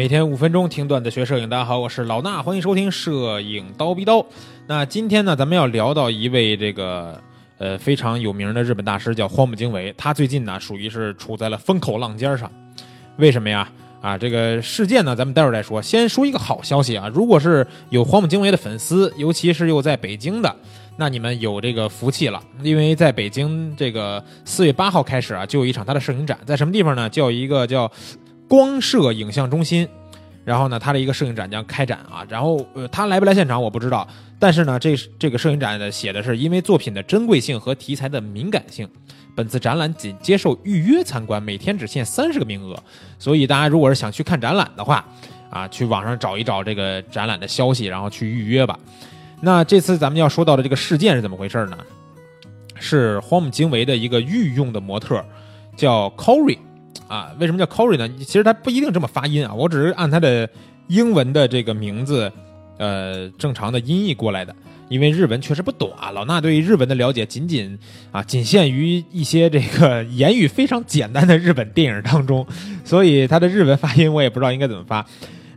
每天五分钟听段子学摄影，大家好，我是老衲，欢迎收听摄影刀逼刀。那今天呢，咱们要聊到一位这个呃非常有名的日本大师，叫荒木经惟。他最近呢，属于是处在了风口浪尖上。为什么呀？啊，这个事件呢，咱们待会儿再说。先说一个好消息啊，如果是有荒木经惟的粉丝，尤其是又在北京的，那你们有这个福气了，因为在北京这个四月八号开始啊，就有一场他的摄影展，在什么地方呢？叫一个叫光摄影像中心。然后呢，他的一个摄影展将开展啊，然后呃，他来不来现场我不知道，但是呢，这这个摄影展的写的是因为作品的珍贵性和题材的敏感性。本次展览仅接受预约参观，每天只限三十个名额，所以大家如果是想去看展览的话，啊，去网上找一找这个展览的消息，然后去预约吧。那这次咱们要说到的这个事件是怎么回事呢？是荒木经惟的一个御用的模特，叫 Cory，啊，为什么叫 Corey 呢？其实它不一定这么发音啊，我只是按它的英文的这个名字，呃，正常的音译过来的。因为日文确实不懂啊，老衲对于日文的了解仅仅啊仅限于一些这个 言语非常简单的日本电影当中，所以它的日文发音我也不知道应该怎么发。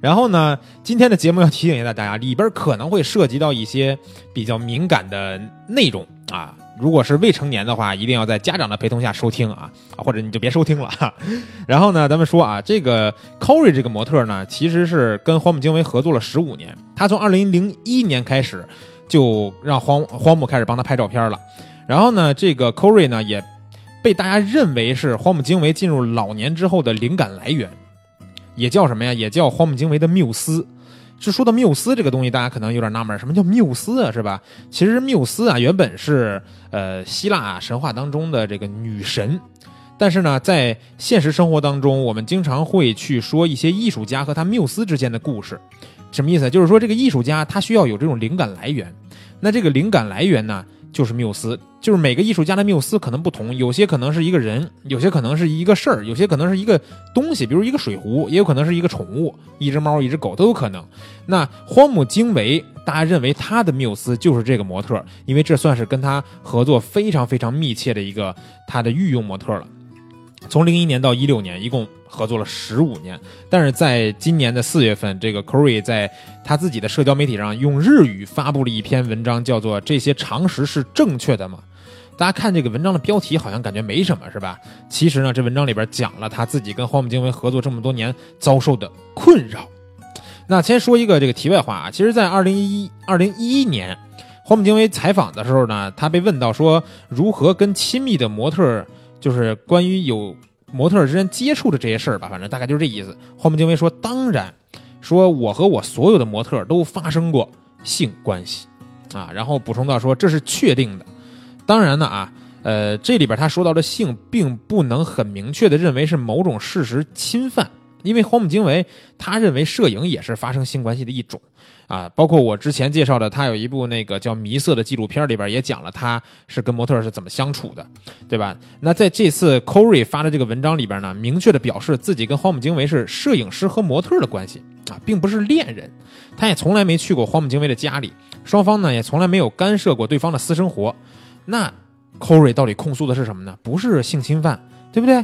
然后呢，今天的节目要提醒一下大家，里边可能会涉及到一些比较敏感的内容啊，如果是未成年的话，一定要在家长的陪同下收听啊，或者你就别收听了。然后呢，咱们说啊，这个 Corey 这个模特呢，其实是跟荒木经惟合作了十五年，他从二零零一年开始。就让荒荒木开始帮他拍照片了，然后呢，这个 Corey 呢也被大家认为是荒木经惟进入老年之后的灵感来源，也叫什么呀？也叫荒木经惟的缪斯。就说到缪斯这个东西，大家可能有点纳闷，什么叫缪斯啊？是吧？其实缪斯啊，原本是呃希腊神话当中的这个女神，但是呢，在现实生活当中，我们经常会去说一些艺术家和他缪斯之间的故事。什么意思？就是说这个艺术家他需要有这种灵感来源。那这个灵感来源呢，就是缪斯，就是每个艺术家的缪斯可能不同，有些可能是一个人，有些可能是一个事儿，有些可能是一个东西，比如一个水壶，也有可能是一个宠物，一只猫，一只狗都有可能。那荒木经惟，大家认为他的缪斯就是这个模特，因为这算是跟他合作非常非常密切的一个他的御用模特了。从零一年到一六年，一共合作了十五年。但是在今年的四月份，这个 Cory 在他自己的社交媒体上用日语发布了一篇文章，叫做《这些常识是正确的吗》。大家看这个文章的标题，好像感觉没什么，是吧？其实呢，这文章里边讲了他自己跟荒木经惟合作这么多年遭受的困扰。那先说一个这个题外话啊，其实，在二零一二零一一年，荒木经惟采访的时候呢，他被问到说如何跟亲密的模特。就是关于有模特之间接触的这些事儿吧，反正大概就是这意思。荒木经惟说：“当然，说我和我所有的模特都发生过性关系，啊，然后补充到说这是确定的。当然呢，啊，呃，这里边他说到的性，并不能很明确的认为是某种事实侵犯。”因为荒木经惟，他认为摄影也是发生性关系的一种，啊，包括我之前介绍的，他有一部那个叫《迷色》的纪录片里边也讲了他是跟模特是怎么相处的，对吧？那在这次 Corey 发的这个文章里边呢，明确的表示自己跟荒木经惟是摄影师和模特的关系啊，并不是恋人，他也从来没去过荒木经惟的家里，双方呢也从来没有干涉过对方的私生活。那 Cory 到底控诉的是什么呢？不是性侵犯，对不对？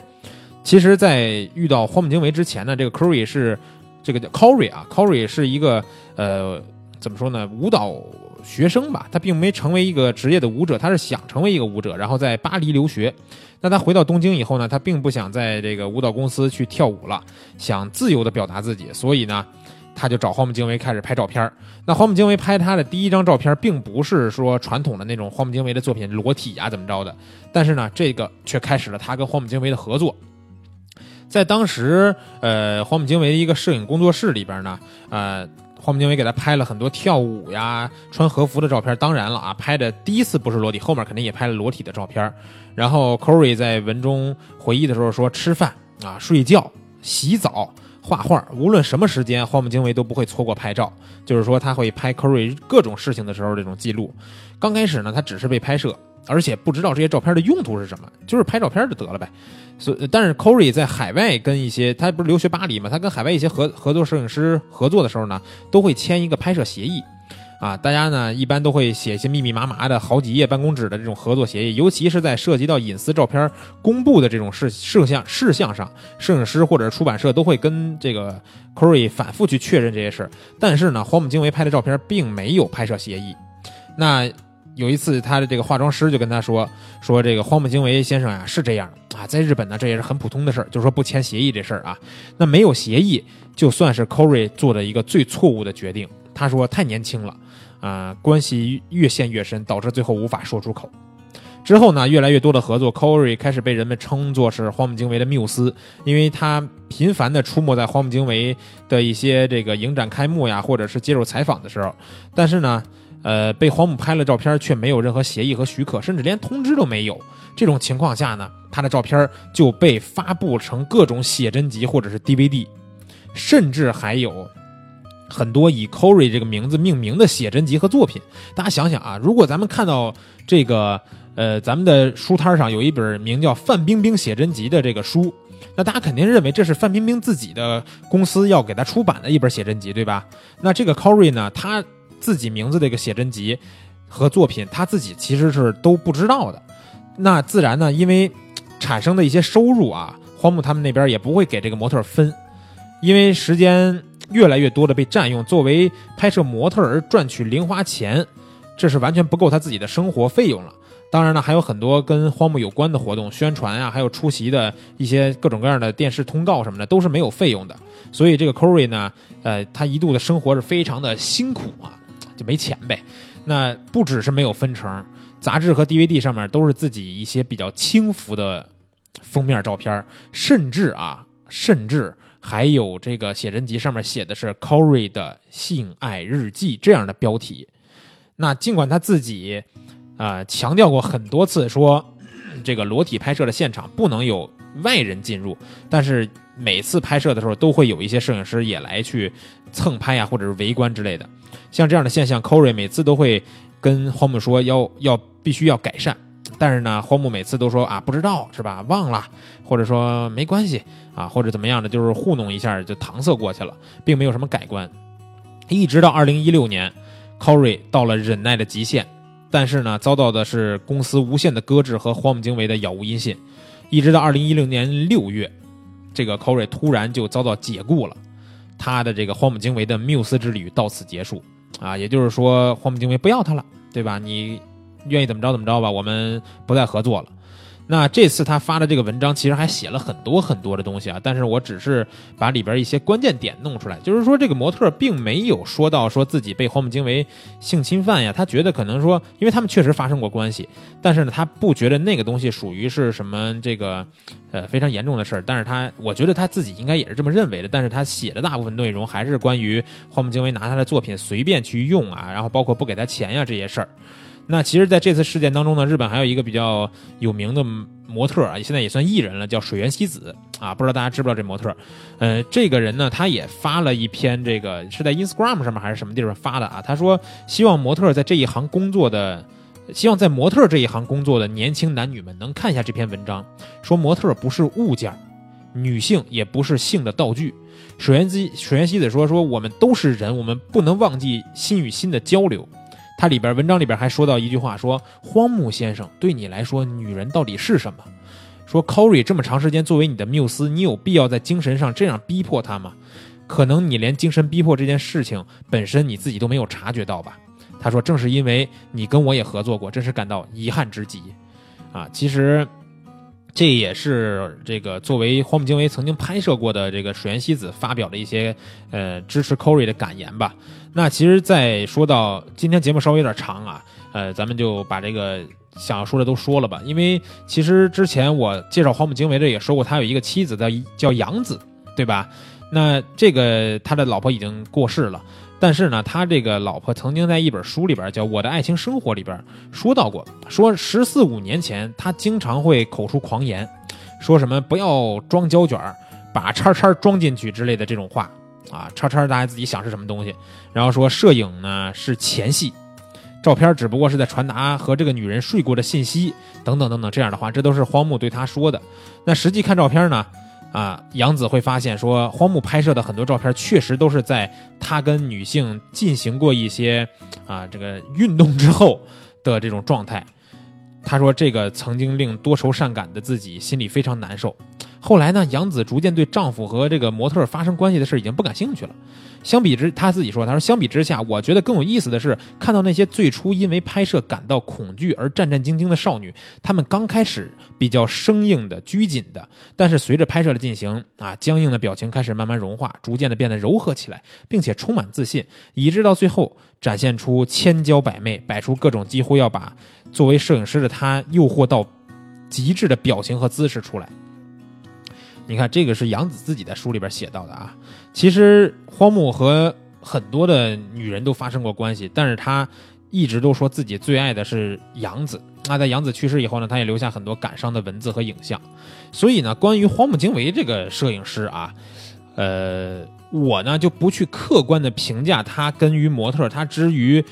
其实，在遇到荒木经惟之前呢，这个 Cory 是这个叫 Cory 啊，Cory 是一个呃，怎么说呢，舞蹈学生吧，他并没成为一个职业的舞者，他是想成为一个舞者，然后在巴黎留学。那他回到东京以后呢，他并不想在这个舞蹈公司去跳舞了，想自由的表达自己，所以呢，他就找荒木经惟开始拍照片。那荒木经惟拍他的第一张照片，并不是说传统的那种荒木经惟的作品裸体啊怎么着的，但是呢，这个却开始了他跟荒木经惟的合作。在当时，呃，荒木经惟的一个摄影工作室里边呢，呃，荒木经惟给他拍了很多跳舞呀、穿和服的照片。当然了啊，拍的第一次不是裸体，后面肯定也拍了裸体的照片。然后 Cory 在文中回忆的时候说：“吃饭啊、睡觉、洗澡、画画，无论什么时间，荒木经惟都不会错过拍照。就是说，他会拍 Cory 各种事情的时候这种记录。刚开始呢，他只是被拍摄。”而且不知道这些照片的用途是什么，就是拍照片就得了呗。所但是 Cory 在海外跟一些他不是留学巴黎嘛，他跟海外一些合合作摄影师合作的时候呢，都会签一个拍摄协议。啊，大家呢一般都会写一些密密麻麻的好几页办公纸的这种合作协议，尤其是在涉及到隐私照片公布的这种事事项事项上，摄影师或者出版社都会跟这个 Corey 反复去确认这些事儿。但是呢，荒木经惟拍的照片并没有拍摄协议。那有一次，他的这个化妆师就跟他说：“说这个荒木经惟先生呀是这样啊，在日本呢这也是很普通的事儿，就是说不签协议这事儿啊。那没有协议，就算是 Corey 做的一个最错误的决定。他说太年轻了。”啊，关系越陷越深，导致最后无法说出口。之后呢，越来越多的合作，Corey 开始被人们称作是荒木经惟的缪斯，因为他频繁的出没在荒木经惟的一些这个影展开幕呀，或者是接受采访的时候。但是呢，呃，被荒木拍了照片，却没有任何协议和许可，甚至连通知都没有。这种情况下呢，他的照片就被发布成各种写真集或者是 DVD，甚至还有。很多以 Corey 这个名字命名的写真集和作品，大家想想啊，如果咱们看到这个，呃，咱们的书摊上有一本名叫《范冰冰写真集》的这个书，那大家肯定认为这是范冰冰自己的公司要给她出版的一本写真集，对吧？那这个 Corey 呢，他自己名字这个写真集和作品，他自己其实是都不知道的。那自然呢，因为产生的一些收入啊，荒木他们那边也不会给这个模特分，因为时间。越来越多的被占用，作为拍摄模特而赚取零花钱，这是完全不够他自己的生活费用了。当然呢，还有很多跟荒木有关的活动、宣传啊，还有出席的一些各种各样的电视通告什么的，都是没有费用的。所以这个 Corey 呢，呃，他一度的生活是非常的辛苦啊，就没钱呗。那不只是没有分成，杂志和 DVD 上面都是自己一些比较轻浮的封面照片，甚至啊，甚至。还有这个写真集上面写的是 Corey 的性爱日记这样的标题，那尽管他自己啊强调过很多次说这个裸体拍摄的现场不能有外人进入，但是每次拍摄的时候都会有一些摄影师也来去蹭拍呀，或者是围观之类的。像这样的现象，Corey 每次都会跟荒木说要要必须要改善。但是呢，荒木每次都说啊，不知道是吧？忘了，或者说没关系啊，或者怎么样的，就是糊弄一下就搪塞过去了，并没有什么改观。一直到二零一六年，Corey 到了忍耐的极限，但是呢，遭到的是公司无限的搁置和荒木经惟的杳无音信。一直到二零一六年六月，这个 Corey 突然就遭到解雇了，他的这个荒木经惟的缪斯之旅到此结束啊，也就是说荒木经惟不要他了，对吧？你。愿意怎么着怎么着吧，我们不再合作了。那这次他发的这个文章其实还写了很多很多的东西啊，但是我只是把里边一些关键点弄出来，就是说这个模特并没有说到说自己被荒木经惟性侵犯呀，他觉得可能说，因为他们确实发生过关系，但是呢，他不觉得那个东西属于是什么这个呃非常严重的事儿，但是他我觉得他自己应该也是这么认为的，但是他写的大部分内容还是关于荒木经惟拿他的作品随便去用啊，然后包括不给他钱呀这些事儿。那其实，在这次事件当中呢，日本还有一个比较有名的模特啊，现在也算艺人了，叫水原希子啊，不知道大家知不知道这模特？呃，这个人呢，他也发了一篇，这个是在 Instagram 上面还是什么地方发的啊？他说，希望模特在这一行工作的，希望在模特这一行工作的年轻男女们能看一下这篇文章，说模特不是物件，女性也不是性的道具。水原希水原希子说，说我们都是人，我们不能忘记心与心的交流。他里边文章里边还说到一句话，说荒木先生对你来说，女人到底是什么？说 Corey 这么长时间作为你的缪斯，你有必要在精神上这样逼迫他吗？可能你连精神逼迫这件事情本身你自己都没有察觉到吧？他说，正是因为你跟我也合作过，真是感到遗憾之极。啊，其实。这也是这个作为荒木经惟曾经拍摄过的这个水原希子发表的一些呃支持 Corey 的感言吧。那其实，在说到今天节目稍微有点长啊，呃，咱们就把这个想要说的都说了吧。因为其实之前我介绍荒木经惟的也说过，他有一个妻子叫叫杨子，对吧？那这个他的老婆已经过世了。但是呢，他这个老婆曾经在一本书里边叫《我的爱情生活》里边说到过，说十四五年前他经常会口出狂言，说什么不要装胶卷，把叉叉装进去之类的这种话啊，叉叉大家自己想是什么东西，然后说摄影呢是前戏，照片只不过是在传达和这个女人睡过的信息等等等等这样的话，这都是荒木对他说的。那实际看照片呢，啊，杨子会发现说，荒木拍摄的很多照片确实都是在他跟女性进行过一些啊这个运动之后的这种状态。他说这个曾经令多愁善感的自己心里非常难受。后来呢，杨子逐渐对丈夫和这个模特发生关系的事已经不感兴趣了。相比之，她自己说：“她说相比之下，我觉得更有意思的是看到那些最初因为拍摄感到恐惧而战战兢兢的少女。她们刚开始比较生硬的、拘谨的，但是随着拍摄的进行，啊，僵硬的表情开始慢慢融化，逐渐的变得柔和起来，并且充满自信，以致到最后展现出千娇百媚，摆出各种几乎要把作为摄影师的他诱惑到极致的表情和姿势出来。你看，这个是杨子自己在书里边写到的啊。其实荒木和很多的女人都发生过关系，但是他一直都说自己最爱的是杨子。那在杨子去世以后呢，他也留下很多感伤的文字和影像。所以呢，关于荒木经惟这个摄影师啊，呃，我呢就不去客观的评价他跟于模特，他之于。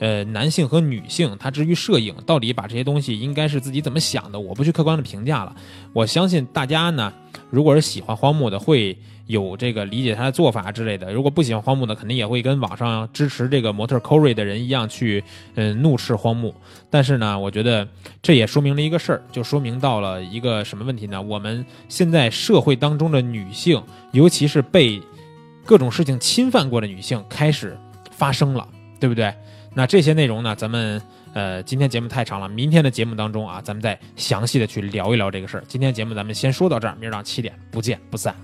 呃，男性和女性，他至于摄影到底把这些东西应该是自己怎么想的，我不去客观的评价了。我相信大家呢，如果是喜欢荒木的，会有这个理解他的做法之类的；如果不喜欢荒木的，肯定也会跟网上支持这个模特 Corey 的人一样去，嗯，怒斥荒木。但是呢，我觉得这也说明了一个事儿，就说明到了一个什么问题呢？我们现在社会当中的女性，尤其是被各种事情侵犯过的女性，开始发生了，对不对？那这些内容呢？咱们呃，今天节目太长了，明天的节目当中啊，咱们再详细的去聊一聊这个事儿。今天节目咱们先说到这儿，明儿早上七点不见不散。